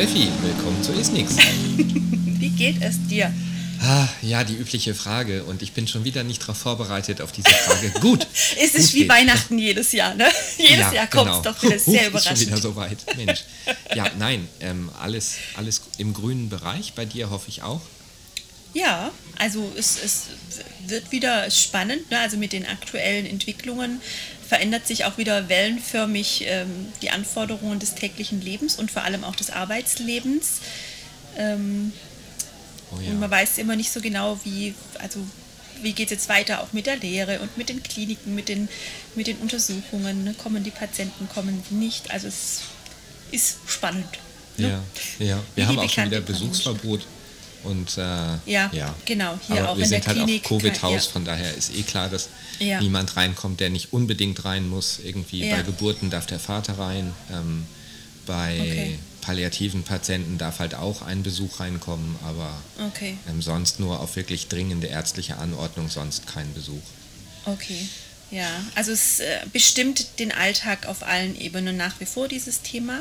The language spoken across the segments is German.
Steffi, willkommen zu Isnix. Wie geht es dir? Ah, ja, die übliche Frage und ich bin schon wieder nicht darauf vorbereitet auf diese Frage. Gut. es ist wie geht. Weihnachten jedes Jahr, ne? Jedes Ja, Jahr kommt es genau. doch wieder Huch, sehr Ist überraschend. schon wieder so weit, Mensch. Ja, nein, ähm, alles, alles im grünen Bereich, bei dir hoffe ich auch. Ja, also es, es wird wieder spannend. Ne? Also mit den aktuellen Entwicklungen verändert sich auch wieder wellenförmig ähm, die Anforderungen des täglichen Lebens und vor allem auch des Arbeitslebens. Ähm, Oh Und man ja. weiß immer nicht so genau, wie, also wie geht es jetzt weiter, auch mit der Lehre und mit den Kliniken, mit den, mit den Untersuchungen. Ne? Kommen die Patienten, kommen sie nicht. Also es ist spannend. Ne? Ja, ja. Wie Wir haben die auch schon wieder Besuchsverbot und äh, Ja, genau, hier Aber auch wir in sind halt Klinik auch Covid-Haus, ja. von daher ist eh klar, dass Ja. niemand reinkommt, der nicht unbedingt rein muss. Irgendwie Ja. bei Geburten darf der Vater rein, ähm, bei Okay. palliativen Patienten darf halt auch ein Besuch reinkommen, aber Okay, ähm, sonst nur auf wirklich dringende ärztliche Anordnung, sonst kein Besuch. okay. Ja, also es äh, bestimmt den Alltag auf allen Ebenen nach wie vor, dieses Thema.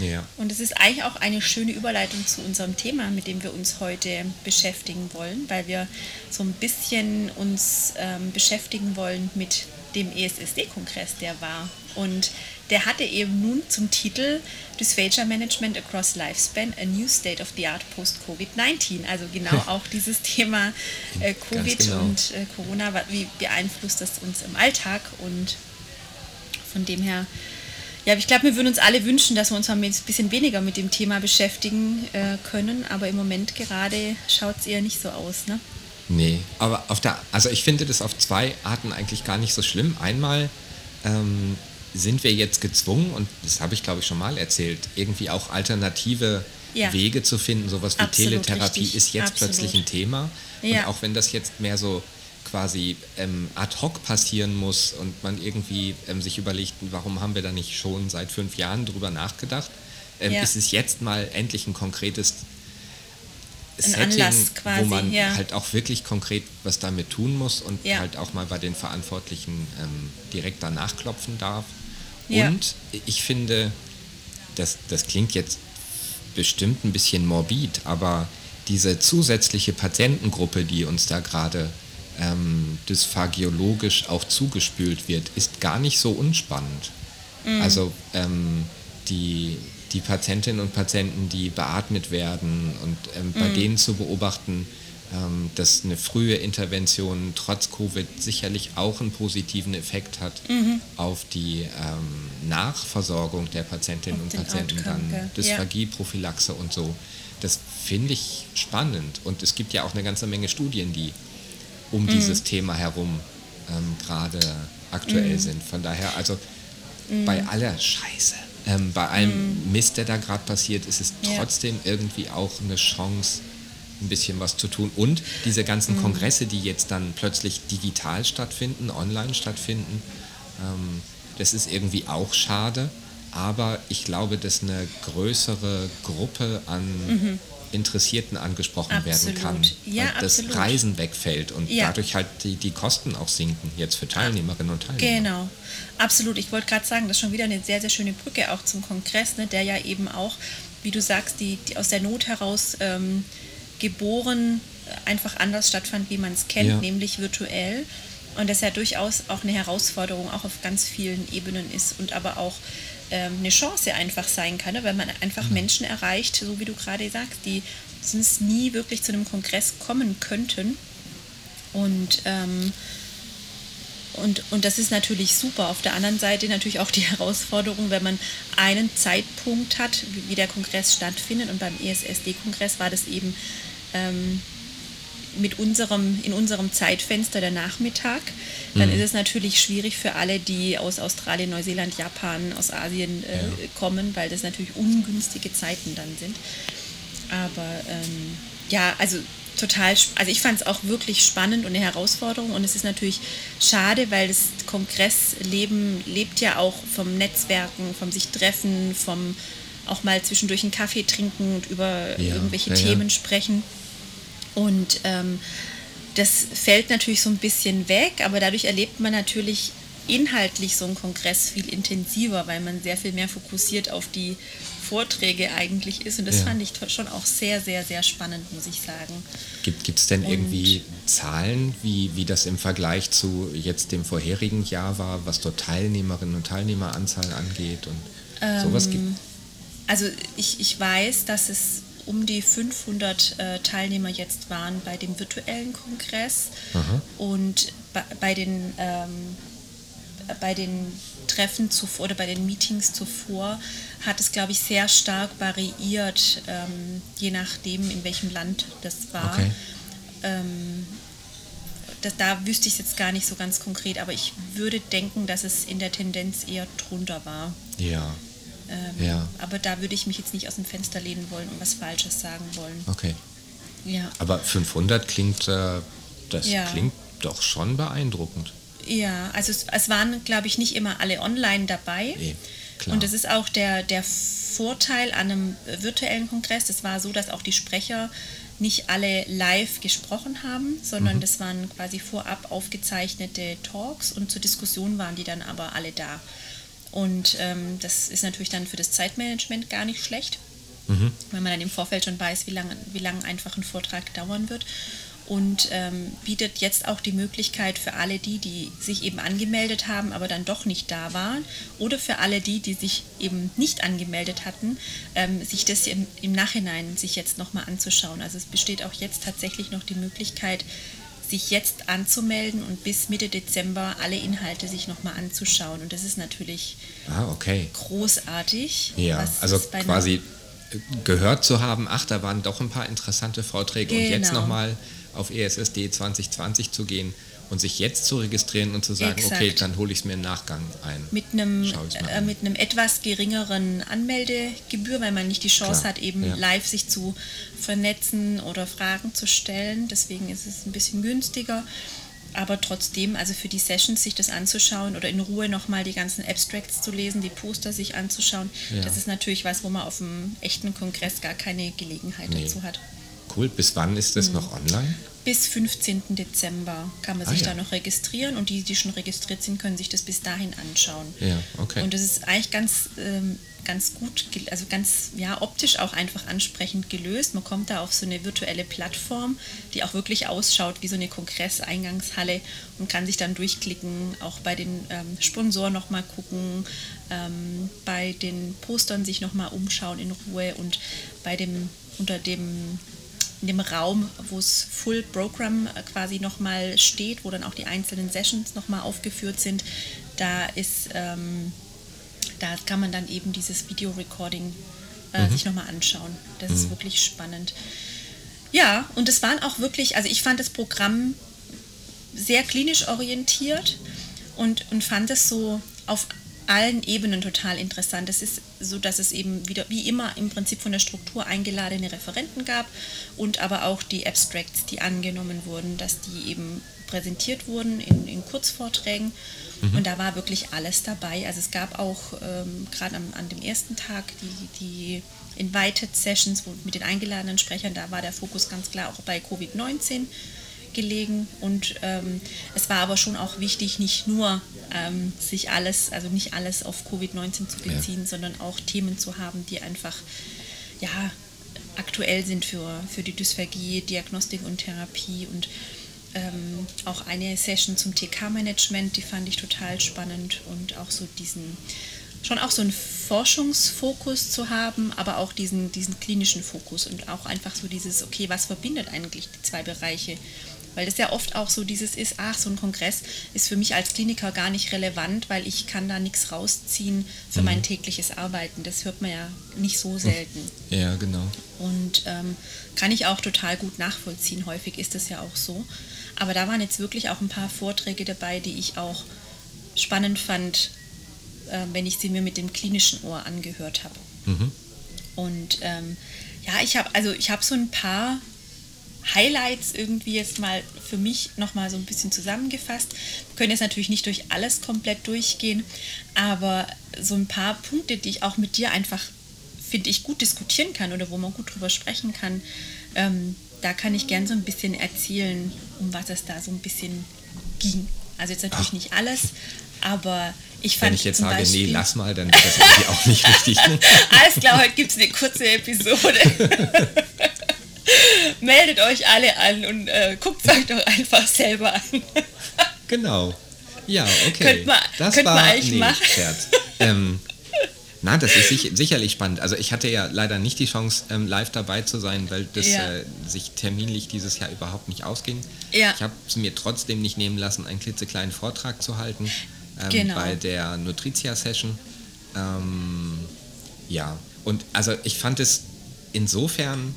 Ja, Und es ist eigentlich auch eine schöne Überleitung zu unserem Thema, mit dem wir uns heute beschäftigen wollen, weil wir so ein bisschen uns ähm, beschäftigen wollen mit dem ESSD-Kongress, der war. Und der hatte eben nun zum Titel Dysphagia Management Across Lifespan, a New State of the Art Post-Covid-19. Also genau auch dieses Thema äh, Covid genau. und äh, Corona, wie beeinflusst das uns im Alltag und von dem her, ja, ich glaube, wir würden uns alle wünschen, dass wir uns ein bisschen weniger mit dem Thema beschäftigen äh, können, aber im Moment gerade schaut es eher nicht so aus, ne? nee. Aber auf der, also ich finde das auf zwei Arten eigentlich gar nicht so schlimm. Einmal ähm, sind wir jetzt gezwungen, und das habe ich glaube ich schon mal erzählt, irgendwie auch alternative Ja. Wege zu finden. Sowas wie Absolut Teletherapie richtig. ist jetzt Absolut. plötzlich ein Thema. Ja. Und auch wenn das jetzt mehr so quasi ähm, ad hoc passieren muss und man irgendwie ähm, sich überlegt, warum haben wir da nicht schon seit fünf Jahren drüber nachgedacht, ähm, Ja. ist es jetzt mal endlich ein konkretes Setting, quasi, wo man ja. halt auch wirklich konkret was damit tun muss und Ja. halt auch mal bei den Verantwortlichen ähm, direkt danach klopfen darf. Und ich finde, das, das klingt jetzt bestimmt ein bisschen morbid, aber diese zusätzliche Patientengruppe, die uns da gerade ähm, dysphagiologisch auch zugespült wird, ist gar nicht so unspannend. Mhm. Also ähm, die, die Patientinnen und Patienten, die beatmet werden und ähm, bei Mhm. denen zu beobachten, ähm, dass eine frühe Intervention trotz Covid sicherlich auch einen positiven Effekt hat Mhm. auf die ähm, Nachversorgung der Patientinnen und den Patienten, Outcome, dann? Dysphagie, Prophylaxe und so. Das finde ich spannend und es gibt ja auch eine ganze Menge Studien, die um Mhm. dieses Thema herum ähm, gerade aktuell Mhm. sind. Von daher, also bei aller Scheiße, ähm, bei allem Mist, der da gerade passiert, ist es Mhm. Ja. trotzdem irgendwie auch eine Chance, ein bisschen was zu tun. Und diese ganzen Mhm. Kongresse, die jetzt dann plötzlich digital stattfinden, online stattfinden, ähm, das ist irgendwie auch schade. Aber ich glaube, dass eine größere Gruppe an Interessierten angesprochen werden. Absolut. kann. Ja, weil das absolut. Reisen wegfällt und Ja. dadurch halt die, die Kosten auch sinken, jetzt für Teilnehmerinnen und Teilnehmer. Genau, absolut. Ich wollte gerade sagen, das ist schon wieder eine sehr, sehr schöne Brücke auch zum Kongress, ne, der ja eben auch, wie du sagst, die, die aus der Not heraus ähm, geboren einfach anders stattfand, wie man es kennt, Ja. nämlich virtuell. Und das ja durchaus auch eine Herausforderung auch auf ganz vielen Ebenen ist und aber auch ähm, eine Chance einfach sein kann, ne, weil man einfach Mhm. Menschen erreicht, so wie du gerade sagst, die sonst nie wirklich zu einem Kongress kommen könnten. Und ähm, und, und das ist natürlich super. Auf der anderen Seite natürlich auch die Herausforderung, wenn man einen Zeitpunkt hat, wie, wie der Kongress stattfindet. Und beim ESSD-Kongress war das eben ähm, mit unserem, in unserem Zeitfenster der Nachmittag. Dann ist es natürlich schwierig für alle, die aus Australien, Neuseeland, Japan, aus Asien äh, Ja. kommen, weil das natürlich ungünstige Zeiten dann sind. Aber ähm, ja, also total, also ich fand es auch wirklich spannend und eine Herausforderung und es ist natürlich schade, weil das Kongressleben lebt ja auch vom Netzwerken, vom sich treffen, vom auch mal zwischendurch einen Kaffee trinken und über Ja, irgendwelche ja. Themen sprechen. Und ähm, das fällt natürlich so ein bisschen weg, aber dadurch erlebt man natürlich inhaltlich so ein Kongress viel intensiver, weil man sehr viel mehr fokussiert auf die Vorträge eigentlich ist. Und das ja. fand ich schon auch sehr, sehr, sehr spannend, muss ich sagen. Gibt es denn und irgendwie Zahlen, wie, wie das im Vergleich zu jetzt dem vorherigen Jahr war, was dort Teilnehmerinnen und Teilnehmeranzahl angeht und ähm, sowas gibt? Also ich, ich weiß, dass es um die 500 äh, Teilnehmer jetzt waren bei dem virtuellen Kongress Aha. und bei, bei den ähm, bei den Treffen zuvor oder bei den Meetings zuvor hat es, glaube ich, sehr stark variiert, ähm, je nachdem, in welchem Land das war. Okay. Ähm, das, da wüsste ich es jetzt gar nicht so ganz konkret, aber ich würde denken, dass es in der Tendenz eher drunter war. Ja. Ähm, ja. Aber da würde ich mich jetzt nicht aus dem Fenster lehnen wollen und was Falsches sagen wollen. Okay. Ja. Aber 500 klingt, äh, das ja. klingt doch schon beeindruckend. Ja, also es, es waren, glaube ich, nicht immer alle online dabei. Nee, klar. Und das ist auch der, der Vorteil an einem virtuellen Kongress. Es war so, dass auch die Sprecher nicht alle live gesprochen haben, sondern mhm. das waren quasi vorab aufgezeichnete Talks und zur Diskussion waren die dann aber alle da. Und ähm, das ist natürlich dann für das Zeitmanagement gar nicht schlecht, mhm. wenn man dann im Vorfeld schon weiß, wie lange wie lang einfach ein Vortrag dauern wird und ähm, bietet jetzt auch die Möglichkeit für alle die, die sich eben angemeldet haben, aber dann doch nicht da waren, oder für alle die, die sich eben nicht angemeldet hatten, ähm, sich das im, im Nachhinein sich jetzt nochmal anzuschauen. Also es besteht auch jetzt tatsächlich noch die Möglichkeit, sich jetzt anzumelden und bis Mitte Dezember alle Inhalte sich nochmal anzuschauen. Und das ist natürlich ah, okay. großartig. Ja, also quasi gehört zu haben, ach, da waren doch ein paar interessante Vorträge genau. und jetzt genau. nochmal auf ESSD 2020 zu gehen und sich jetzt zu registrieren und zu sagen, Exakt. okay, dann hole ich es mir im Nachgang ein. Mit einem, äh, mit einem etwas geringeren Anmeldegebühr, weil man nicht die Chance Klar. hat, eben ja. live sich zu vernetzen oder Fragen zu stellen. Deswegen ist es ein bisschen günstiger. Aber trotzdem, also für die Sessions sich das anzuschauen oder in Ruhe nochmal die ganzen Abstracts zu lesen, die Poster sich anzuschauen, ja. das ist natürlich was, wo man auf einem echten Kongress gar keine Gelegenheit nee. dazu hat. Cool. Bis wann ist das mhm. noch online? Bis 15. Dezember kann man ah, sich ja. da noch registrieren und die, die schon registriert sind, können sich das bis dahin anschauen. Ja, okay. Und das ist eigentlich ganz, ähm, ganz gut, also ganz ja, optisch auch einfach ansprechend gelöst. Man kommt da auf so eine virtuelle Plattform, die auch wirklich ausschaut wie so eine Kongresseingangshalle und kann sich dann durchklicken, auch bei den ähm, Sponsoren nochmal gucken, ähm, bei den Postern sich nochmal umschauen in Ruhe und bei dem unter dem in dem Raum, wo es Full Program äh, quasi nochmal steht, wo dann auch die einzelnen Sessions nochmal aufgeführt sind, da ist, ähm, da kann man dann eben dieses Video-Recording äh, mhm. sich nochmal anschauen. Das mhm. ist wirklich spannend. Ja, und es waren auch wirklich, also ich fand das Programm sehr klinisch orientiert und, und fand es so auf allen Ebenen total interessant. Es ist so, dass es eben wieder wie immer im Prinzip von der Struktur eingeladene Referenten gab und aber auch die Abstracts, die angenommen wurden, dass die eben präsentiert wurden in, in Kurzvorträgen. Mhm. Und da war wirklich alles dabei. Also es gab auch ähm, gerade an dem ersten Tag die, die Invited Sessions wo, mit den eingeladenen Sprechern, da war der Fokus ganz klar auch bei Covid-19 gelegen und ähm, es war aber schon auch wichtig, nicht nur ähm, sich alles, also nicht alles auf Covid-19 zu beziehen, ja. sondern auch Themen zu haben, die einfach ja, aktuell sind für, für die Dysphagie, Diagnostik und Therapie und ähm, auch eine Session zum TK-Management, die fand ich total spannend und auch so diesen schon auch so einen Forschungsfokus zu haben, aber auch diesen, diesen klinischen Fokus und auch einfach so dieses, okay, was verbindet eigentlich die zwei Bereiche? Weil das ja oft auch so dieses ist, ach, so ein Kongress ist für mich als Kliniker gar nicht relevant, weil ich kann da nichts rausziehen für mhm. mein tägliches Arbeiten. Das hört man ja nicht so selten. Ja, genau. Und ähm, kann ich auch total gut nachvollziehen. Häufig ist das ja auch so. Aber da waren jetzt wirklich auch ein paar Vorträge dabei, die ich auch spannend fand, äh, wenn ich sie mir mit dem klinischen Ohr angehört habe. Mhm. Und ähm, ja, ich habe also ich habe so ein paar Highlights irgendwie jetzt mal für mich nochmal so ein bisschen zusammengefasst. Wir können jetzt natürlich nicht durch alles komplett durchgehen, aber so ein paar Punkte, die ich auch mit dir einfach, finde ich, gut diskutieren kann oder wo man gut drüber sprechen kann, ähm, da kann ich gern so ein bisschen erzählen, um was es da so ein bisschen ging. Also jetzt natürlich Ach. nicht alles, Aber ich fand Wenn ich jetzt sage, Beispiel, nee, lass mal, dann wird das irgendwie auch nicht richtig. Alles klar, heute gibt es eine kurze Episode. Meldet euch alle an und äh, guckt es euch doch einfach selber an. genau. Ja, okay. Könnt man, das könnt war man eigentlich nee, machen. Scherz. Ähm, na, das ist sich, sicherlich spannend. Also ich hatte ja leider nicht die Chance, ähm, live dabei zu sein, weil das Ja. äh, sich terminlich dieses Jahr überhaupt nicht ausging. Ja. Ich habe es mir trotzdem nicht nehmen lassen, einen klitzekleinen Vortrag zu halten ähm, Genau. bei der Nutritia-Session. Ähm, ja, und also ich fand es insofern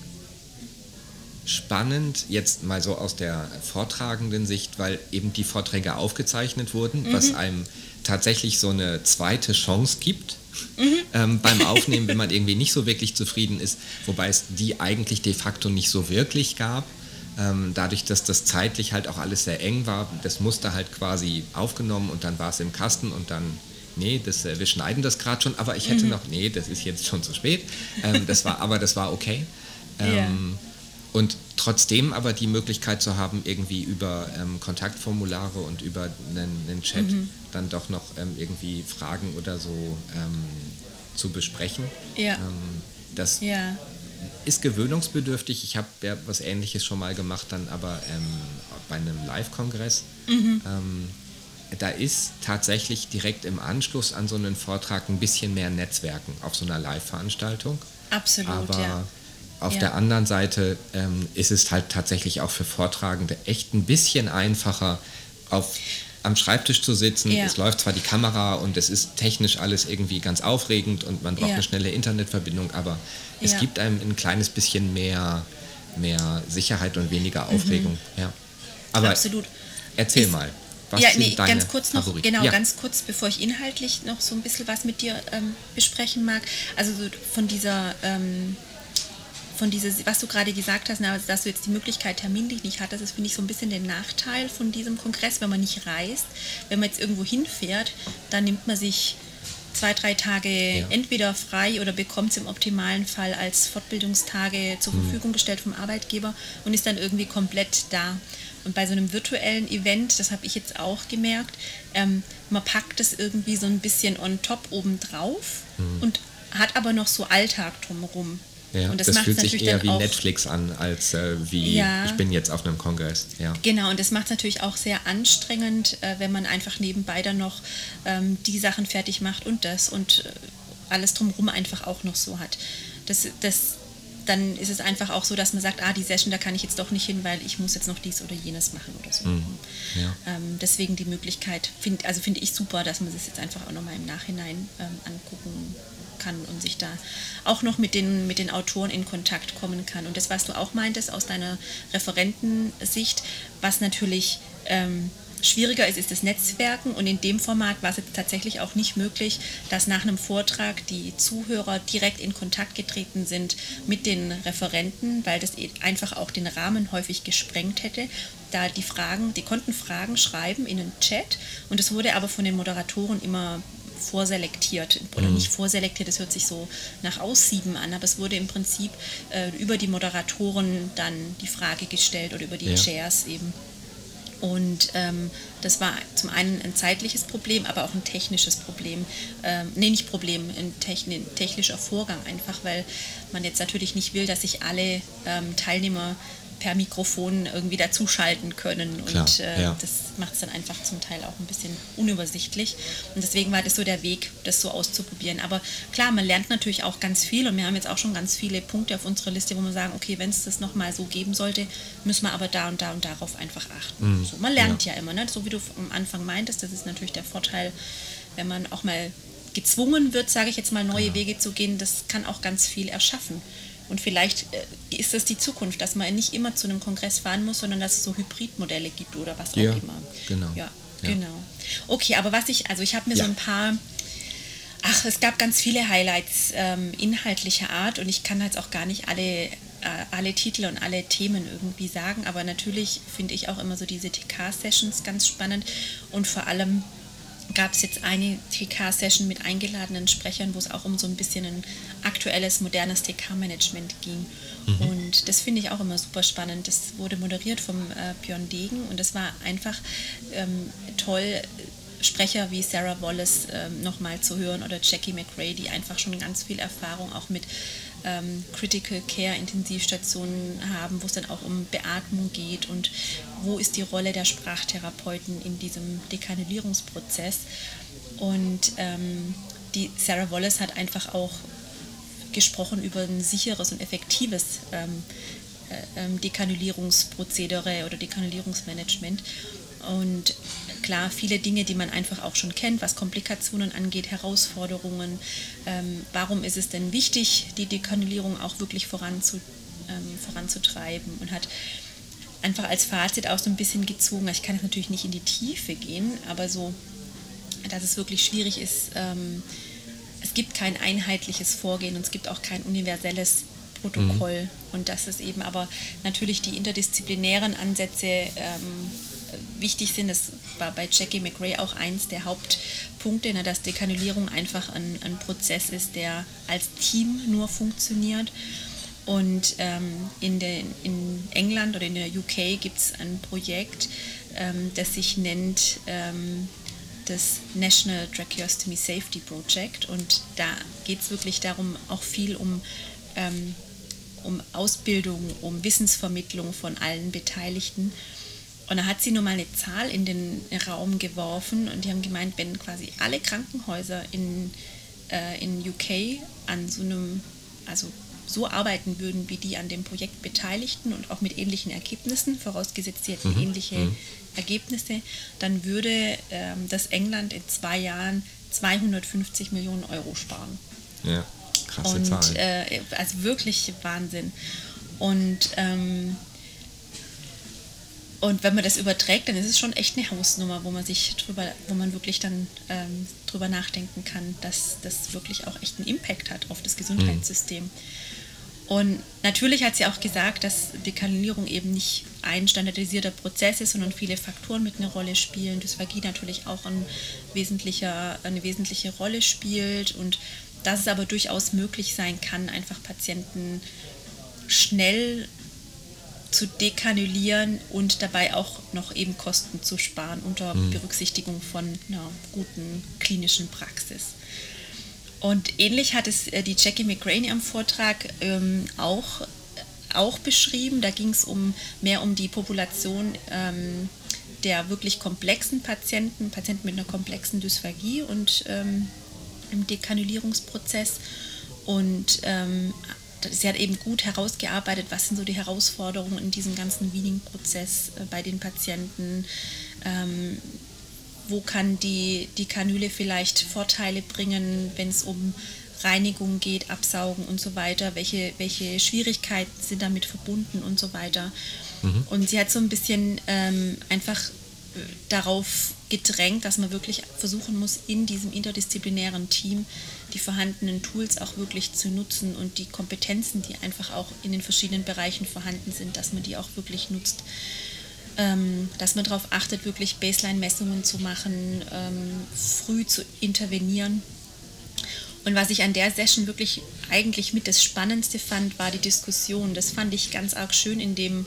spannend, jetzt mal so aus der vortragenden Sicht, weil eben die Vorträge aufgezeichnet wurden, was einem tatsächlich so eine zweite Chance gibt ähm, beim Aufnehmen, wenn man irgendwie nicht so wirklich zufrieden ist, wobei es die eigentlich de facto nicht so wirklich gab. Ähm, dadurch, dass das zeitlich halt auch alles sehr eng war, das musste halt quasi aufgenommen und dann war es im Kasten und dann, nee, das, äh, wir schneiden das gerade schon, aber ich hätte noch, nee, das ist jetzt schon zu spät. Ähm, das war, aber das war okay. Ähm, Und trotzdem aber die Möglichkeit zu haben, irgendwie über ähm, Kontaktformulare und über einen, einen Chat Mhm. dann doch noch ähm, irgendwie Fragen oder so ähm, zu besprechen. Ja. Ähm, das Ja, ist gewöhnungsbedürftig. Ich habe ja was Ähnliches schon mal gemacht, dann aber ähm, bei einem Live-Kongress. Mhm. Ähm, da ist tatsächlich direkt im Anschluss an so einen Vortrag ein bisschen mehr Netzwerken auf so einer Live-Veranstaltung. absolut, Aber ja. Auf Ja. der anderen Seite ähm, ist es halt tatsächlich auch für Vortragende echt ein bisschen einfacher, auf, am Schreibtisch zu sitzen. Ja. Es läuft zwar die Kamera und es ist technisch alles irgendwie ganz aufregend und man braucht Ja. eine schnelle Internetverbindung, aber es gibt einem ein kleines bisschen mehr, mehr Sicherheit und weniger Aufregung. Ja. Aber Mhm. Absolut. erzähl Ist- mal. Was ja, nee, deine ganz kurz noch, Favoriten? genau, ja. ganz kurz, bevor ich inhaltlich noch so ein bisschen was mit dir ähm, besprechen mag. Also so von dieser, ähm, von dieser, was du gerade gesagt hast, na, dass du jetzt die Möglichkeit terminlich nicht hattest, das finde ich so ein bisschen den Nachteil von diesem Kongress, wenn man nicht reist. Wenn man jetzt irgendwo hinfährt, dann nimmt man sich zwei, drei Tage Ja. entweder frei oder bekommt es im optimalen Fall als Fortbildungstage zur Mhm. Verfügung gestellt vom Arbeitgeber und ist dann irgendwie komplett da. Und bei so einem virtuellen Event, das habe ich jetzt auch gemerkt, ähm, man packt es irgendwie so ein bisschen on top obendrauf und hat aber noch so Alltag drumherum. Ja, und das, macht's fühlt sich eher wie auch- Netflix an, als äh, wie Ja. ich bin jetzt auf einem Kongress. Ja. Genau, und das macht es natürlich auch sehr anstrengend, äh, wenn man einfach nebenbei dann noch ähm, die Sachen fertig macht und das und äh, alles drumherum einfach auch noch so hat. Das, das, dann ist es einfach auch so, dass man sagt, ah, die Session, da kann ich jetzt doch nicht hin, weil ich muss jetzt noch dies oder jenes machen oder so. Ja. Ähm, deswegen die Möglichkeit, find, also finde ich super, dass man das jetzt einfach auch nochmal im Nachhinein ähm, angucken kann und sich da auch noch mit den, mit den Autoren in Kontakt kommen kann. Und das, was du auch meintest aus deiner Referentensicht, was natürlich ähm, schwieriger ist, ist das Netzwerken. Und in dem Format war es jetzt tatsächlich auch nicht möglich, dass nach einem Vortrag die Zuhörer direkt in Kontakt getreten sind mit den Referenten, weil das eh einfach auch den Rahmen häufig gesprengt hätte. Da die Fragen, die konnten Fragen schreiben in einen Chat und es wurde aber von den Moderatoren immer vorselektiert oder nicht vorselektiert, das hört sich so nach Aussieben an, aber es wurde im Prinzip äh, über die Moderatoren dann die Frage gestellt oder über die Ja. Chairs eben. Und ähm, das war zum einen ein zeitliches Problem, aber auch ein technisches Problem. Ähm, nee, nicht Problem, ein, techni ein technischer Vorgang einfach, weil man jetzt natürlich nicht will, dass sich alle ähm, Teilnehmer per Mikrofon irgendwie dazuschalten können. Und Klar, äh, ja. das macht es dann einfach zum Teil auch ein bisschen unübersichtlich. Und deswegen war das so der Weg, das so auszuprobieren. Aber klar, man lernt natürlich auch ganz viel und wir haben jetzt auch schon ganz viele Punkte auf unserer Liste, wo wir sagen, okay, wenn es das nochmal so geben sollte, müssen wir aber da und da und darauf einfach achten. So, man lernt ja, immer, ne? so wie du am Anfang meintest, das ist natürlich der Vorteil, wenn man auch mal gezwungen wird, sage ich jetzt mal, neue Wege zu gehen, das kann auch ganz viel erschaffen. Und vielleicht äh, ist das die Zukunft, dass man nicht immer zu einem Kongress fahren muss, sondern dass es so Hybridmodelle gibt oder was Ja, auch immer. genau. Ja, Ja. genau. Okay, aber was ich, also ich habe mir Ja. so ein paar, ach, es gab ganz viele Highlights ähm, inhaltlicher Art und ich kann jetzt auch gar nicht alle, äh, alle Titel und alle Themen irgendwie sagen, aber natürlich finde ich auch immer so diese TK-Sessions ganz spannend und vor allem gab es jetzt eine TK-Session mit eingeladenen Sprechern, wo es auch um so ein bisschen ein aktuelles, modernes TK-Management ging. Und das finde ich auch immer super spannend. Das wurde moderiert vom äh, Björn Degen und das war einfach ähm, toll Sprecher wie Sarah Wallace ähm, nochmal zu hören oder Jackie McRae, die einfach schon ganz viel Erfahrung auch mit ähm, Critical Care Intensivstationen haben, wo es dann auch um Beatmung geht und wo ist die Rolle der Sprachtherapeuten in diesem Dekanulierungsprozess. Und ähm, die Sarah Wallace hat einfach auch gesprochen über ein sicheres und effektives ähm, äh, ähm Dekanulierungsprozedere oder Dekanulierungsmanagement. Und klar, viele Dinge, die man einfach auch schon kennt, was Komplikationen angeht, Herausforderungen. Ähm, warum ist es denn wichtig, die Dekanulierung auch wirklich voranzu, ähm, voranzutreiben und hat einfach als Fazit auch so ein bisschen gezogen, ich kann jetzt natürlich nicht in die Tiefe gehen, aber so, dass es wirklich schwierig ist, ähm, es gibt kein einheitliches Vorgehen und es gibt auch kein universelles Protokoll. Mhm. Und das ist eben aber natürlich die interdisziplinären Ansätze ähm, wichtig sind. Das war bei Jackie McRae auch eins der Hauptpunkte, ne, dass Dekanulierung einfach ein, ein Prozess ist, der als Team nur funktioniert. Und ähm, in, den, in England oder in der UK gibt es ein Projekt, ähm, das sich nennt ähm, das National Tracheostomy Safety Project. Und da geht es wirklich darum, auch viel um, ähm, um Ausbildung, um Wissensvermittlung von allen Beteiligten. Und da hat sie nur mal eine Zahl in den Raum geworfen und die haben gemeint, wenn quasi alle Krankenhäuser in, äh, in UK an so einem, also so arbeiten würden wie die an dem Projekt Beteiligten und auch mit ähnlichen Ergebnissen, vorausgesetzt sie hätten mhm. ähnliche mhm. Ergebnisse, dann würde ähm, das England in zwei Jahren 250 Millionen Euro sparen. Ja, krasse und, Zahl. Äh, also wirklich Wahnsinn. Und ähm, und wenn man das überträgt, dann ist es schon echt eine Hausnummer, wo man sich drüber, wo man wirklich dann ähm, drüber nachdenken kann, dass das wirklich auch echt einen Impact hat auf das Gesundheitssystem. Mhm. Und natürlich hat sie auch gesagt, dass die Kanalierung eben nicht ein standardisierter Prozess ist, sondern viele Faktoren mit einer Rolle spielen. Dysphagie natürlich auch ein eine wesentliche Rolle spielt und dass es aber durchaus möglich sein kann, einfach Patienten schnell zu dekanulieren und dabei auch noch eben Kosten zu sparen unter mhm. Berücksichtigung von einer guten klinischen Praxis. Und ähnlich hat es äh, die Jackie McGraney am Vortrag ähm, auch, auch beschrieben. Da ging es um, mehr um die Population ähm, der wirklich komplexen Patienten, Patienten mit einer komplexen Dysphagie und ähm, im Dekanulierungsprozess. Und ähm, sie hat eben gut herausgearbeitet, was sind so die Herausforderungen in diesem ganzen Weaning-Prozess äh, bei den Patienten. Ähm, wo kann die, die Kanüle vielleicht Vorteile bringen, wenn es um Reinigung geht, Absaugen und so weiter, welche, welche Schwierigkeiten sind damit verbunden und so weiter. Mhm. Und sie hat so ein bisschen ähm, einfach darauf gedrängt, dass man wirklich versuchen muss, in diesem interdisziplinären Team die vorhandenen Tools auch wirklich zu nutzen und die Kompetenzen, die einfach auch in den verschiedenen Bereichen vorhanden sind, dass man die auch wirklich nutzt. Ähm, dass man darauf achtet, wirklich Baseline-Messungen zu machen, ähm, früh zu intervenieren. Und was ich an der Session wirklich eigentlich mit das Spannendste fand, war die Diskussion. Das fand ich ganz arg schön in dem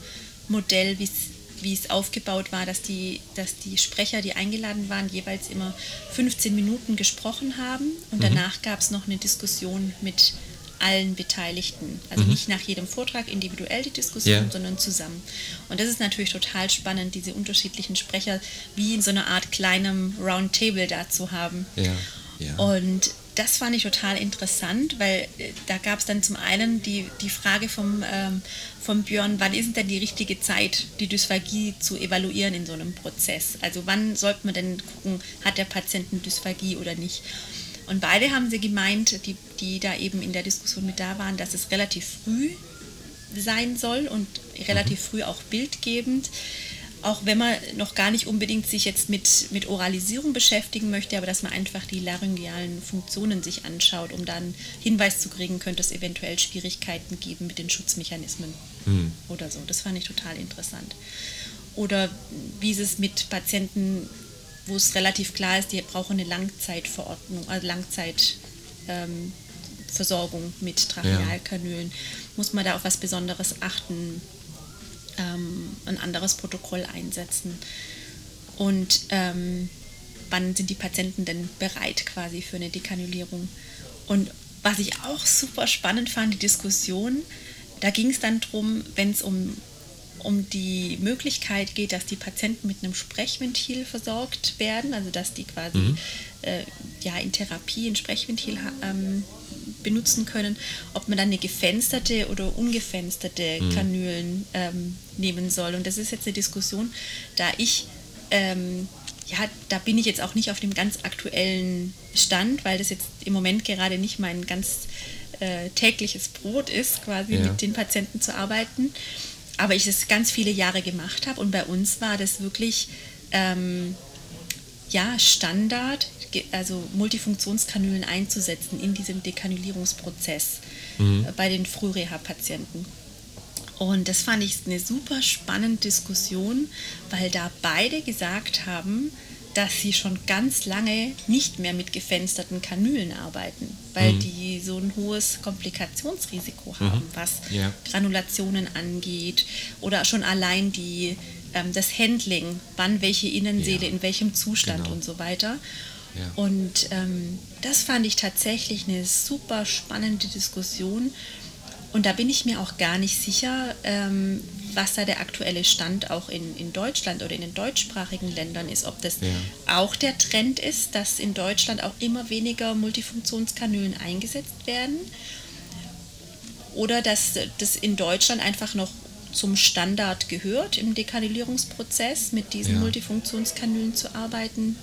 Modell, wie es wie es aufgebaut war, dass die, dass die Sprecher, die eingeladen waren, jeweils immer 15 Minuten gesprochen haben und mhm. danach gab es noch eine Diskussion mit allen Beteiligten. Also mhm. nicht nach jedem Vortrag individuell die Diskussion, yeah. sondern zusammen. Und das ist natürlich total spannend, diese unterschiedlichen Sprecher wie in so einer Art kleinem Roundtable da zu haben. Ja. Ja. Und das fand ich total interessant, weil äh, da gab es dann zum einen die, die Frage vom, ähm, vom Björn, wann ist denn die richtige Zeit, die Dysphagie zu evaluieren in so einem Prozess? Also wann sollte man denn gucken, hat der Patient eine Dysphagie oder nicht? Und beide haben sie gemeint, die, die da eben in der Diskussion mit da waren, dass es relativ früh sein soll und relativ mhm. früh auch bildgebend auch wenn man noch gar nicht unbedingt sich jetzt mit, mit Oralisierung beschäftigen möchte, aber dass man einfach die laryngealen Funktionen sich anschaut, um dann Hinweis zu kriegen, könnte es eventuell Schwierigkeiten geben mit den Schutzmechanismen mhm. oder so. Das fand ich total interessant. Oder wie ist es mit Patienten, wo es relativ klar ist, die brauchen eine Langzeitverordnung, also Langzeitversorgung ähm, mit Trachealkanülen. Ja. Muss man da auf was Besonderes achten? Ähm, ein anderes Protokoll einsetzen. Und ähm, wann sind die Patienten denn bereit quasi für eine Dekanulierung. Und was ich auch super spannend fand, die Diskussion, da ging es dann darum, wenn es um, um die Möglichkeit geht, dass die Patienten mit einem Sprechventil versorgt werden, also dass die quasi mhm. äh, ja, in Therapie ein Sprechventil ähm, benutzen können, ob man dann eine gefensterte oder ungefensterte mhm. Kanülen ähm, nehmen soll. Und das ist jetzt eine Diskussion, da ich ähm, ja, da bin ich jetzt auch nicht auf dem ganz aktuellen Stand, weil das jetzt im Moment gerade nicht mein ganz äh, tägliches Brot ist, quasi ja. mit den Patienten zu arbeiten. Aber ich es ganz viele Jahre gemacht habe und bei uns war das wirklich ähm, ja, Standard, also Multifunktionskanülen einzusetzen in diesem Dekanulierungsprozess mhm. äh, bei den Frühreha-Patienten. Und das fand ich eine super spannende Diskussion, weil da beide gesagt haben, dass sie schon ganz lange nicht mehr mit gefensterten Kanülen arbeiten, weil mhm. die so ein hohes Komplikationsrisiko mhm. haben, mhm. was ja. Granulationen angeht oder schon allein die, ähm, das Handling, wann welche Innenseele, ja. in welchem Zustand genau. und so weiter. Ja. Und ähm, das fand ich tatsächlich eine super spannende Diskussion. Und da bin ich mir auch gar nicht sicher, ähm, was da der aktuelle Stand auch in, in Deutschland oder in den deutschsprachigen Ländern ist. Ob das ja. auch der Trend ist, dass in Deutschland auch immer weniger Multifunktionskanülen eingesetzt werden. Oder dass das in Deutschland einfach noch zum Standard gehört, im Dekanulierungsprozess mit diesen ja. Multifunktionskanülen zu arbeiten.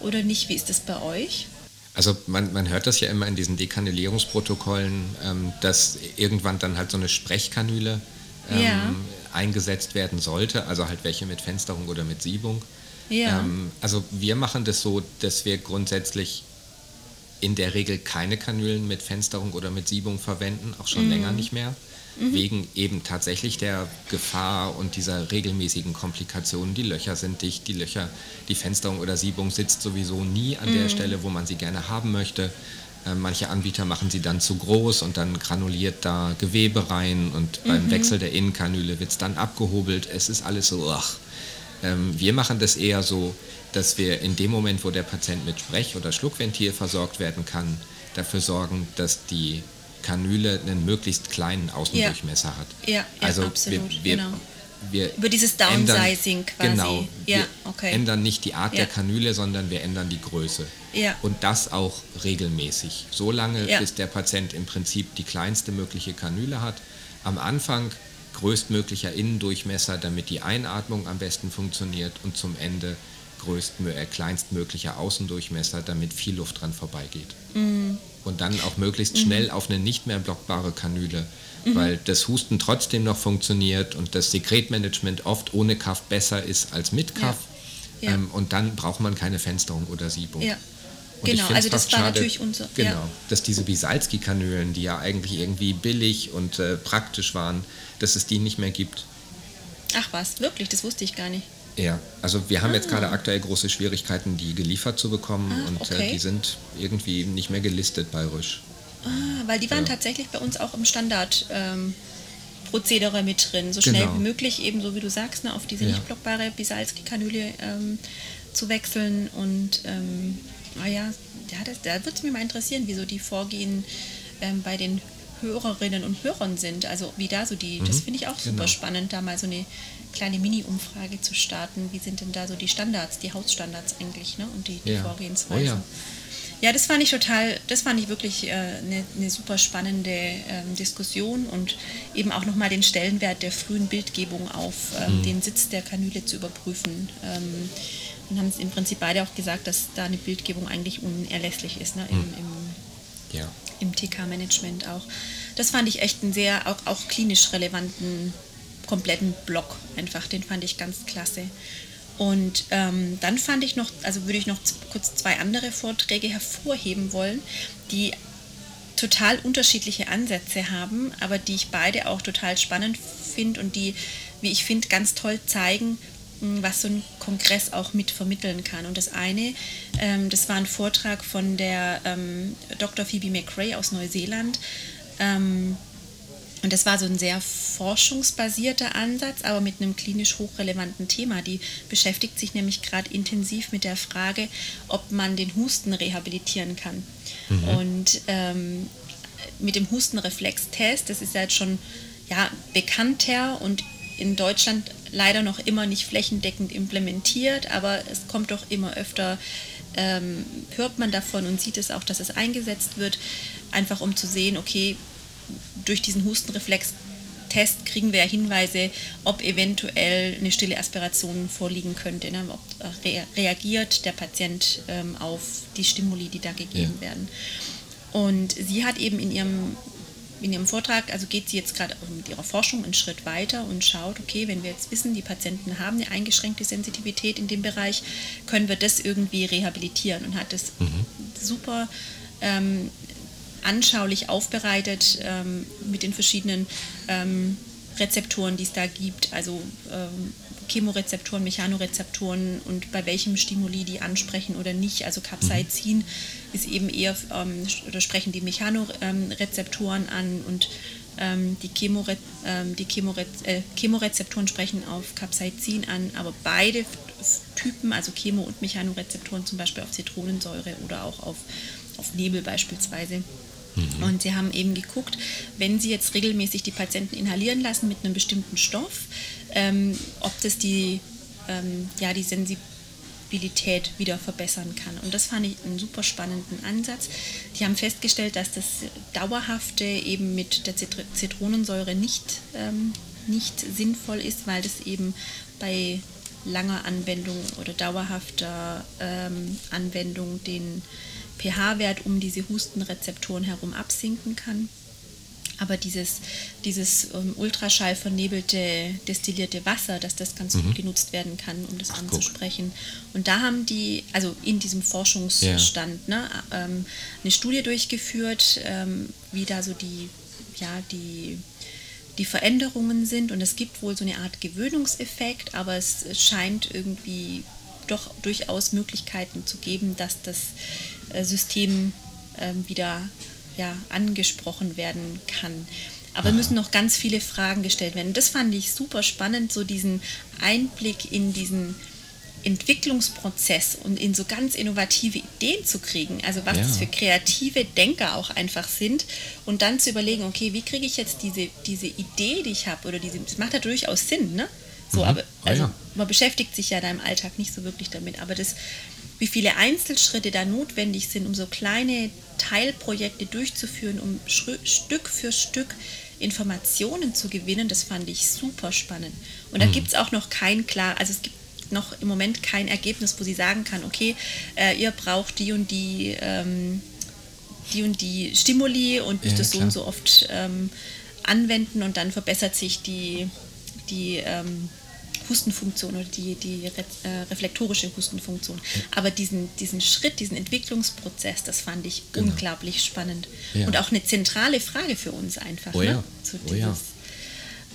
Oder nicht? Wie ist das bei euch? Also man, man hört das ja immer in diesen Dekanulierungsprotokollen, ähm, dass irgendwann dann halt so eine Sprechkanüle ähm, ja. Eingesetzt werden sollte, also halt welche mit Fensterung oder mit Siebung. Ja. Ähm, also wir machen das so, dass wir grundsätzlich in der Regel keine Kanülen mit Fensterung oder mit Siebung verwenden, auch schon mhm. länger nicht mehr mhm. wegen eben tatsächlich der Gefahr und dieser regelmäßigen Komplikationen. Die Löcher sind dicht, die Löcher, die Fensterung oder Siebung sitzt sowieso nie an mhm. der Stelle, wo man sie gerne haben möchte. Äh, manche Anbieter machen sie dann zu groß und dann granuliert da Gewebe rein und beim mhm. Wechsel der Innenkanüle wird es dann abgehobelt. Es ist alles so, ach. Ähm, wir machen das eher so, dass wir in dem Moment, wo der Patient mit Sprech- oder Schluckventil versorgt werden kann, dafür sorgen, dass die Kanüle einen möglichst kleinen Außendurchmesser ja. hat. Ja, ja also absolut. Wir, wir, genau. Wir Über dieses Downsizing ändern, quasi. Genau. Ja, wir okay. ändern nicht die Art der Kanüle, sondern wir ändern die Größe. Ja. Und das auch regelmäßig. So lange, bis der Patient im Prinzip die kleinste mögliche Kanüle hat. Am Anfang größtmöglicher Innendurchmesser, damit die Einatmung am besten funktioniert und zum Ende größtmö äh, kleinstmöglicher Außendurchmesser, damit viel Luft dran vorbeigeht. Mhm. Und dann auch möglichst mhm. schnell auf eine nicht mehr blockbare Kanüle, mhm. weil das Husten trotzdem noch funktioniert und das Sekretmanagement oft ohne Kaff besser ist als mit Kaff. Ja. Ja. Ähm, und dann braucht man keine Fensterung oder Siebung. Ja. Und genau, also das war schade, natürlich unser. Genau, ja. dass diese Bisalski-Kanülen, die ja eigentlich irgendwie billig und äh, praktisch waren, dass es die nicht mehr gibt. Ach was, wirklich? Das wusste ich gar nicht. Ja, also wir haben ah. jetzt gerade aktuell große Schwierigkeiten, die geliefert zu bekommen ah, und äh, okay. äh, die sind irgendwie nicht mehr gelistet bei Rüsch. Ah, weil die waren ja. tatsächlich bei uns auch im Standardprozedere ähm, mit drin, so schnell genau. wie möglich, eben so wie du sagst, ne, auf diese ja. nicht blockbare Bisalski-Kanüle ähm, zu wechseln und ähm, ah ja, ja das, da würde es mich mal interessieren, wieso die Vorgehen ähm, bei den Hörerinnen und Hörern sind. Also wie da so die, mhm. das finde ich auch super genau. spannend, da mal so eine kleine Mini-Umfrage zu starten. Wie sind denn da so die Standards, die Hausstandards eigentlich, ne? Und die, die ja. Vorgehensweisen. Oh ja. Ja. das fand ich total, das fand ich wirklich äh, eine, eine super spannende ähm, Diskussion und eben auch nochmal den Stellenwert der frühen Bildgebung auf ähm, mhm. den Sitz der Kanüle zu überprüfen. Ähm, und haben es im Prinzip beide auch gesagt, dass da eine Bildgebung eigentlich unerlässlich ist, ne? Im, mhm. im, ja. im TK-Management auch. Das fand ich echt einen sehr, auch, auch klinisch relevanten kompletten Block einfach. Den fand ich ganz klasse. Und ähm, dann fand ich noch, also würde ich noch kurz zwei andere Vorträge hervorheben wollen, die total unterschiedliche Ansätze haben, aber die ich beide auch total spannend finde und die, wie ich finde, ganz toll zeigen, hm, was so ein Kongress auch mit vermitteln kann. Und das eine, ähm, das war ein Vortrag von der ähm, Dr. Phoebe McRae aus Neuseeland. Ähm, Und das war so ein sehr forschungsbasierter Ansatz, aber mit einem klinisch hochrelevanten Thema. Die beschäftigt sich nämlich gerade intensiv mit der Frage, ob man den Husten rehabilitieren kann. Mhm. Und ähm, mit dem Hustenreflextest, das ist ja jetzt schon ja, bekannter und in Deutschland leider noch immer nicht flächendeckend implementiert, aber es kommt doch immer öfter, ähm, hört man davon und sieht es auch, dass es eingesetzt wird, einfach um zu sehen, okay, durch diesen Hustenreflex-Test kriegen wir Hinweise, ob eventuell eine stille Aspiration vorliegen könnte, ne? ob re reagiert der Patient ähm, auf die Stimuli, die da gegeben ja. werden. Und sie hat eben in ihrem in ihrem Vortrag, also geht sie jetzt gerade mit ihrer Forschung einen Schritt weiter und schaut, okay, wenn wir jetzt wissen, die Patienten haben eine eingeschränkte Sensitivität in dem Bereich, können wir das irgendwie rehabilitieren und hat das mhm. super ähm, anschaulich aufbereitet ähm, mit den verschiedenen ähm, Rezeptoren, die es da gibt, also ähm, Chemorezeptoren, Mechanorezeptoren und bei welchem Stimuli die ansprechen oder nicht. Also Capsaicin mhm. ist eben eher, ähm, oder sprechen die Mechanorezeptoren an und ähm, die, Chemore, ähm, die Chemore, äh, Chemorezeptoren sprechen auf Capsaicin an, aber beide Typen, also Chemo- und Mechanorezeptoren zum Beispiel auf Zitronensäure oder auch auf, auf Nebel beispielsweise. Mhm. Und sie haben eben geguckt, wenn sie jetzt regelmäßig die Patienten inhalieren lassen mit einem bestimmten Stoff, ähm, ob das die, ähm, ja, die Sensibilität wieder verbessern kann. Und das fand ich einen super spannenden Ansatz. Die haben festgestellt, dass das Dauerhafte eben mit der Zitronensäure nicht, ähm, nicht sinnvoll ist, weil das eben bei langer Anwendung oder dauerhafter ähm, Anwendung den pH-Wert um diese Hustenrezeptoren herum absinken kann. Aber dieses, dieses ähm, Ultraschall vernebelte destillierte Wasser, dass das ganz mhm. gut genutzt werden kann, um das Ach, anzusprechen. Guck. Und da haben die, also in diesem Forschungsstand, ja. ne, ähm, eine Studie durchgeführt, ähm, wie da so die, ja, die, die Veränderungen sind. Und es gibt wohl so eine Art Gewöhnungseffekt, aber es scheint irgendwie doch durchaus Möglichkeiten zu geben, dass das System ähm, wieder ja, angesprochen werden kann. Aber Aha. müssen noch ganz viele Fragen gestellt werden. Das fand ich super spannend, so diesen Einblick in diesen Entwicklungsprozess und in so ganz innovative Ideen zu kriegen. Also was ja. das für kreative Denker auch einfach sind und dann zu überlegen, okay, wie kriege ich jetzt diese, diese Idee, die ich habe oder diese, das macht ja durchaus Sinn, ne? So, mhm. aber ah also, ja. man beschäftigt sich ja da im Alltag nicht so wirklich damit, aber das wie viele Einzelschritte da notwendig sind, um so kleine Teilprojekte durchzuführen, um Stück für Stück Informationen zu gewinnen, das fand ich super spannend. Und da mhm. gibt es auch noch kein klar, also es gibt noch im Moment kein Ergebnis, wo sie sagen kann, okay, äh, ihr braucht die und die, ähm, die und die Stimuli und müsst ja, das so und so oft ähm, anwenden und dann verbessert sich die, die ähm, Hustenfunktion oder die, die äh, reflektorische Hustenfunktion. Aber diesen, diesen Schritt, diesen Entwicklungsprozess, das fand ich genau. unglaublich spannend. Ja. Und auch eine zentrale Frage für uns einfach. Oh ja. Ne? So oh ja.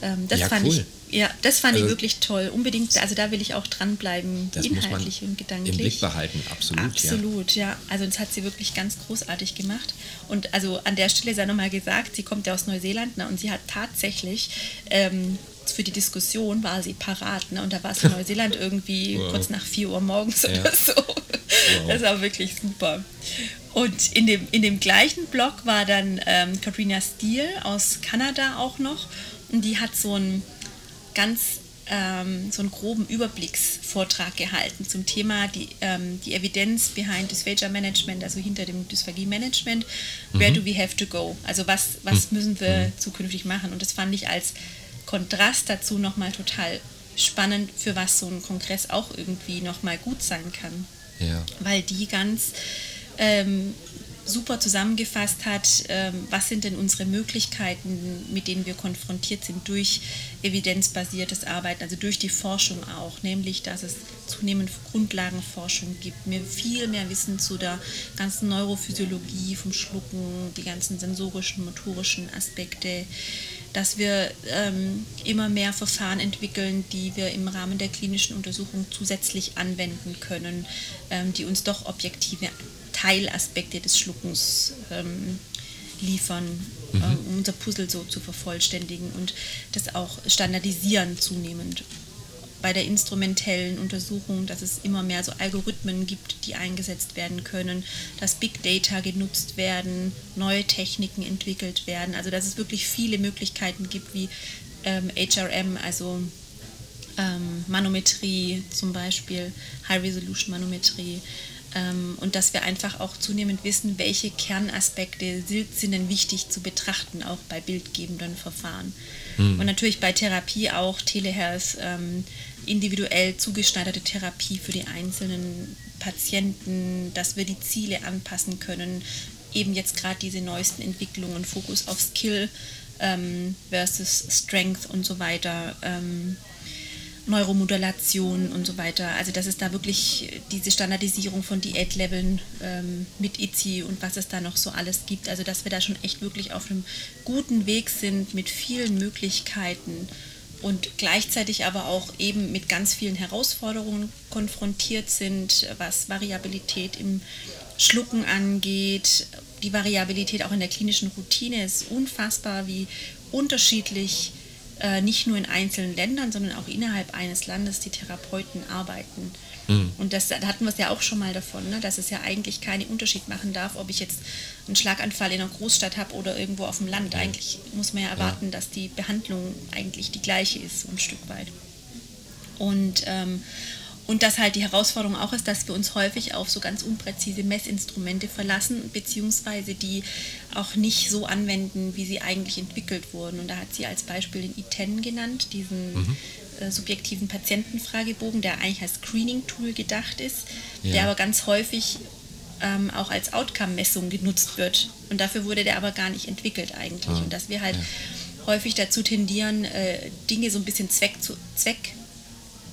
Ähm, das ja, fand cool. ich, ja, das fand also, ich wirklich toll. Unbedingt, also da will ich auch dranbleiben, inhaltlich und gedanklich. Im Blick behalten, absolut. Absolut, ja. ja. Also das hat sie wirklich ganz großartig gemacht. Und also an der Stelle sei nochmal gesagt, sie kommt ja aus Neuseeland ne, und sie hat tatsächlich ähm, für die Diskussion war sie parat. Ne? Und da war es in Neuseeland irgendwie wow. kurz nach 4 Uhr morgens ja. oder so. Wow. Das war wirklich super. Und in dem, in dem gleichen Blog war dann ähm, Katrina Steele aus Kanada auch noch. Und die hat so einen ganz ähm, so einen groben Überblicksvortrag gehalten zum Thema die, ähm, die Evidenz behind Dysphagia Management, also hinter dem Dysphagie Management. Mhm. Where do we have to go? Also was, was mhm. müssen wir mhm. zukünftig machen? Und das fand ich als Kontrast dazu nochmal total spannend, für was so ein Kongress auch irgendwie nochmal gut sein kann. Ja. Weil die ganz ähm, super zusammengefasst hat, ähm, was sind denn unsere Möglichkeiten, mit denen wir konfrontiert sind durch evidenzbasiertes Arbeiten, also durch die Forschung auch, nämlich dass es zunehmend Grundlagenforschung gibt, mir viel mehr Wissen zu der ganzen Neurophysiologie vom Schlucken, die ganzen sensorischen, motorischen Aspekte, dass wir ähm, immer mehr Verfahren entwickeln, die wir im Rahmen der klinischen Untersuchung zusätzlich anwenden können, ähm, die uns doch objektive Teilaspekte des Schluckens ähm, liefern, mhm. äh, um unser Puzzle so zu vervollständigen und das auch standardisieren zunehmend bei der instrumentellen Untersuchung, dass es immer mehr so Algorithmen gibt, die eingesetzt werden können, dass Big Data genutzt werden, neue Techniken entwickelt werden, also dass es wirklich viele Möglichkeiten gibt wie ähm, HRM, also ähm, Manometrie zum Beispiel, High Resolution Manometrie, ähm, und dass wir einfach auch zunehmend wissen, welche Kernaspekte sind denn wichtig zu betrachten, auch bei bildgebenden Verfahren. Mhm. Und natürlich bei Therapie auch Telehealth, ähm, individuell zugeschneiderte Therapie für die einzelnen Patienten, dass wir die Ziele anpassen können. Eben jetzt gerade diese neuesten Entwicklungen, Fokus auf Skill ähm, versus Strength und so weiter. Ähm, Neuromodulation und so weiter. Also dass es da wirklich diese Standardisierung von Diätleveln ähm, mit ITSI und was es da noch so alles gibt. Also dass wir da schon echt wirklich auf einem guten Weg sind mit vielen Möglichkeiten und gleichzeitig aber auch eben mit ganz vielen Herausforderungen konfrontiert sind, was Variabilität im Schlucken angeht. Die Variabilität auch in der klinischen Routine ist unfassbar, wie unterschiedlich nicht nur in einzelnen Ländern, sondern auch innerhalb eines Landes die Therapeuten arbeiten. Mhm. Und das, da hatten wir es ja auch schon mal davon, ne, dass es ja eigentlich keinen Unterschied machen darf, ob ich jetzt einen Schlaganfall in einer Großstadt habe oder irgendwo auf dem Land. Eigentlich muss man ja erwarten, ja. dass die Behandlung eigentlich die gleiche ist, so ein Stück weit. Und ähm, und dass halt die Herausforderung auch ist, dass wir uns häufig auf so ganz unpräzise Messinstrumente verlassen, beziehungsweise die auch nicht so anwenden, wie sie eigentlich entwickelt wurden. Und da hat sie als Beispiel den I10 genannt, diesen mhm. äh, subjektiven Patientenfragebogen, der eigentlich als Screening-Tool gedacht ist, ja. der aber ganz häufig ähm, auch als Outcome-Messung genutzt wird. Und dafür wurde der aber gar nicht entwickelt eigentlich. Ah. Und dass wir halt ja. häufig dazu tendieren, äh, Dinge so ein bisschen Zweck zu, Zweck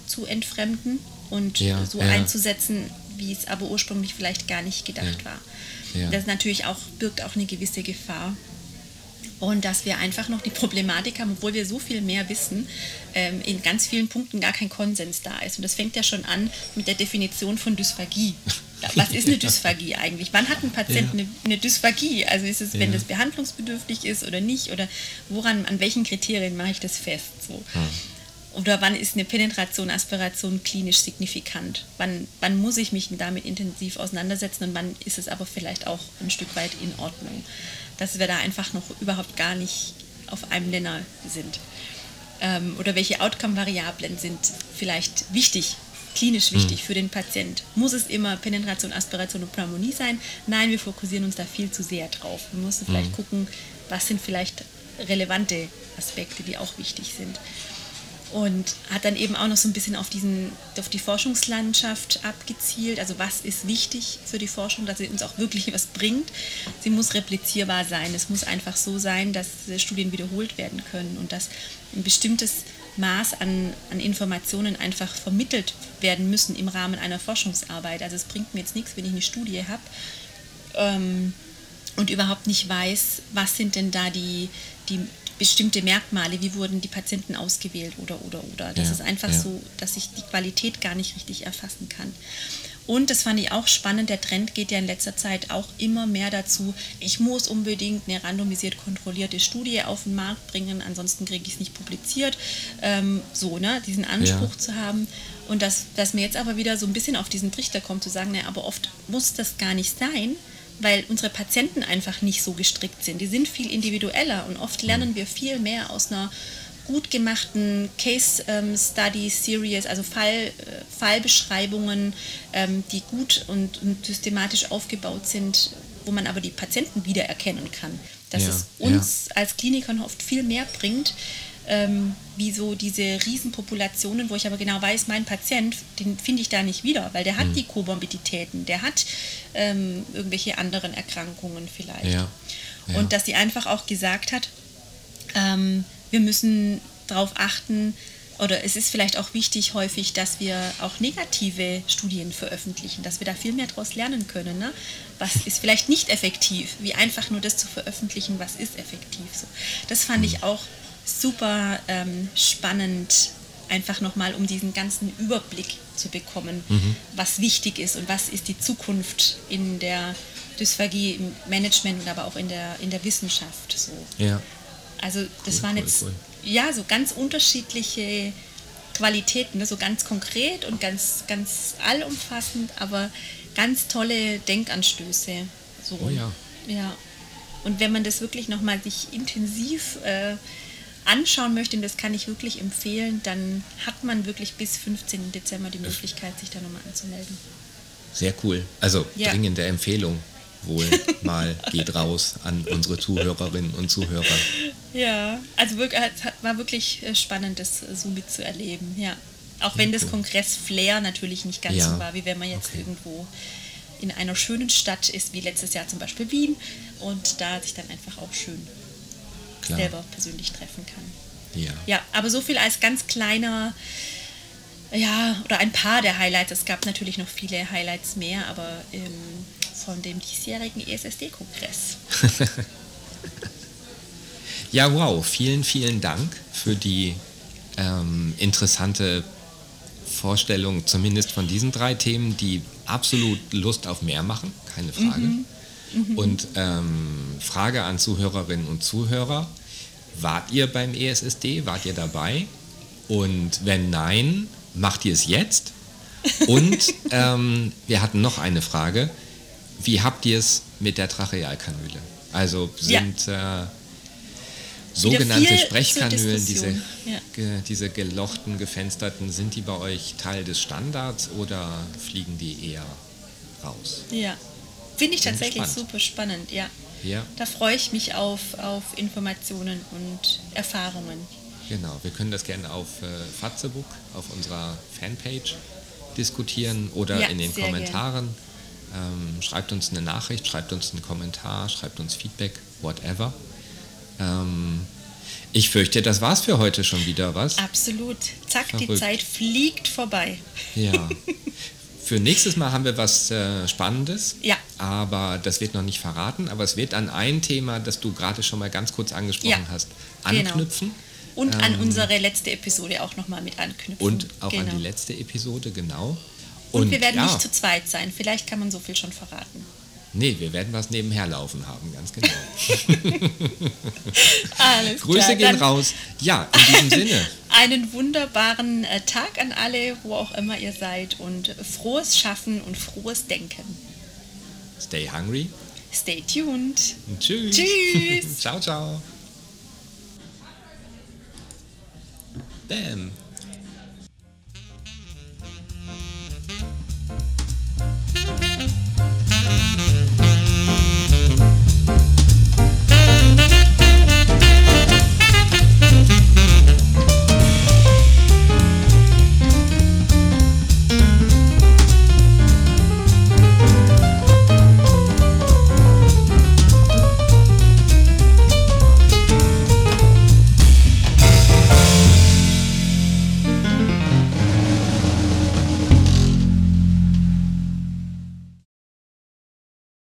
zu entfremden und ja, so ja. einzusetzen, wie es aber ursprünglich vielleicht gar nicht gedacht ja. war. Das natürlich auch birgt auch eine gewisse Gefahr. Und dass wir einfach noch die Problematik haben, obwohl wir so viel mehr wissen, ähm, in ganz vielen Punkten gar kein Konsens da ist. Und das fängt ja schon an mit der Definition von Dysphagie. Was ist eine Dysphagie eigentlich? Wann hat ein Patient eine, eine, Dysphagie? Also ist es, wenn das behandlungsbedürftig ist oder nicht? Oder woran, an welchen Kriterien mache ich das fest? So. Hm oder wann ist eine Penetration, Aspiration klinisch signifikant? Wann, wann muss ich mich damit intensiv auseinandersetzen und wann ist es aber vielleicht auch ein Stück weit in Ordnung? Dass wir da einfach noch überhaupt gar nicht auf einem Nenner sind. Ähm, oder welche Outcome-Variablen sind vielleicht wichtig, klinisch wichtig mhm. für den Patient? Muss es immer Penetration, Aspiration und Pneumonie sein? Nein, wir fokussieren uns da viel zu sehr drauf. Wir müssen vielleicht mhm. gucken, was sind vielleicht relevante Aspekte, die auch wichtig sind und hat dann eben auch noch so ein bisschen auf, diesen, auf die Forschungslandschaft abgezielt. Also was ist wichtig für die Forschung, dass sie uns auch wirklich was bringt. Sie muss replizierbar sein. Es muss einfach so sein, dass Studien wiederholt werden können und dass ein bestimmtes Maß an, an Informationen einfach vermittelt werden müssen im Rahmen einer Forschungsarbeit. Also es bringt mir jetzt nichts, wenn ich eine Studie habe ähm, und überhaupt nicht weiß, was sind denn da die, die, bestimmte Merkmale, wie wurden die Patienten ausgewählt oder oder oder. Das ja, ist einfach ja. so, dass ich die Qualität gar nicht richtig erfassen kann. Und das fand ich auch spannend, der Trend geht ja in letzter Zeit auch immer mehr dazu, ich muss unbedingt eine randomisiert kontrollierte Studie auf den Markt bringen, ansonsten kriege ich es nicht publiziert. Ähm, so, ne, diesen Anspruch ja. zu haben. Und dass, dass mir jetzt aber wieder so ein bisschen auf diesen Trichter kommt, zu sagen, naja, aber oft muss das gar nicht sein, weil unsere Patienten einfach nicht so gestrickt sind. Die sind viel individueller und oft lernen wir viel mehr aus einer gut gemachten Case ähm, Study Series, also Fall, äh, Fallbeschreibungen, ähm, die gut und, und, systematisch aufgebaut sind, wo man aber die Patienten wiedererkennen kann. Dass ja, es uns ja. als Klinikern oft viel mehr bringt, ähm, wie so diese Riesenpopulationen, wo ich aber genau weiß, mein Patient, den finde ich da nicht wieder, weil der hat mhm. die Komorbiditäten, der hat ähm, irgendwelche anderen Erkrankungen vielleicht. Ja. Ja. Und dass sie einfach auch gesagt hat, ähm, wir müssen darauf achten, oder es ist vielleicht auch wichtig häufig, dass wir auch negative Studien veröffentlichen, dass wir da viel mehr daraus lernen können. Ne? Was ist vielleicht nicht effektiv, wie einfach nur das zu veröffentlichen, was ist effektiv. So. Das fand ich mhm. auch super ähm, spannend, einfach nochmal, um diesen ganzen Überblick zu bekommen, mhm. was wichtig ist und was ist die Zukunft in der Dysphagie im Management und aber auch in der, in der Wissenschaft. So. Ja. Also das Cool, waren cool, jetzt cool. ja so ganz unterschiedliche Qualitäten, ne? so ganz konkret und ganz, ganz allumfassend, aber ganz tolle Denkanstöße. So. Oh ja. Ja. Und wenn man das wirklich nochmal sich intensiv äh, anschauen möchte, und das kann ich wirklich empfehlen, dann hat man wirklich bis 15. Dezember die Möglichkeit, sich da nochmal anzumelden. Sehr cool. Also Ja. dringende Empfehlung wohl mal geht raus an unsere Zuhörerinnen und Zuhörer. Ja, also wirklich, war wirklich äh, spannend, das äh, so mitzuerleben, ja. Auch wenn das. Kongress-Flair natürlich nicht ganz Ja, so war, wie wenn man jetzt okay. irgendwo in einer schönen Stadt ist, wie letztes Jahr zum Beispiel Wien, und da sich dann einfach auch schön Klar. selber persönlich treffen kann. Ja. Ja, aber so viel als ganz kleiner, ja, oder ein paar der Highlights. Es gab natürlich noch viele Highlights mehr, aber ähm, von dem diesjährigen ESSD-Kongress. Ja, wow. Vielen, vielen Dank für die ähm, interessante Vorstellung, zumindest von diesen drei Themen, die absolut Lust auf mehr machen, keine Frage. Und ähm, Frage an Zuhörerinnen und Zuhörer, wart ihr beim ESSD, wart ihr dabei? Und wenn nein, macht ihr es jetzt? Und ähm, wir hatten noch eine Frage, wie habt ihr es mit der Trachealkanüle? Also Ja. sind äh, sogenannte Sprechkanülen, diese, ja. ge, diese gelochten, gefensterten, sind die bei euch Teil des Standards oder fliegen die eher raus? Ja, finde ich tatsächlich gespannt. super spannend, ja. Ja, Da freue ich mich auf, auf Informationen und Erfahrungen. genau. Wir können das gerne auf äh, Fatzebook, auf unserer Fanpage diskutieren oder Ja, in den Kommentaren. Ähm, schreibt uns eine Nachricht, schreibt uns einen Kommentar, schreibt uns Feedback, whatever. Ähm, ich fürchte, das war's für heute schon wieder, was? Absolut. Zack, die Verrückt. Zeit fliegt vorbei. Ja. Für nächstes Mal haben wir was äh, Spannendes. Ja. Aber das wird noch nicht verraten. Aber es wird an ein Thema, das du gerade schon mal ganz kurz angesprochen Ja, hast, genau. anknüpfen. Und an Ähm, unsere letzte Episode auch nochmal mit anknüpfen. Und auch an Genau. die letzte Episode, genau. Und, wir werden ja, nicht zu zweit sein. Vielleicht kann man so viel schon verraten. Nee, wir werden was nebenher laufen haben, ganz genau. Alles Grüße klar, gehen raus. Ja, in diesem Sinne. Einen wunderbaren äh, Tag an alle, wo auch immer ihr seid und frohes Schaffen und frohes Denken. Stay hungry. Stay tuned. Und tschüss. Tschüss. ciao, ciao. Bam.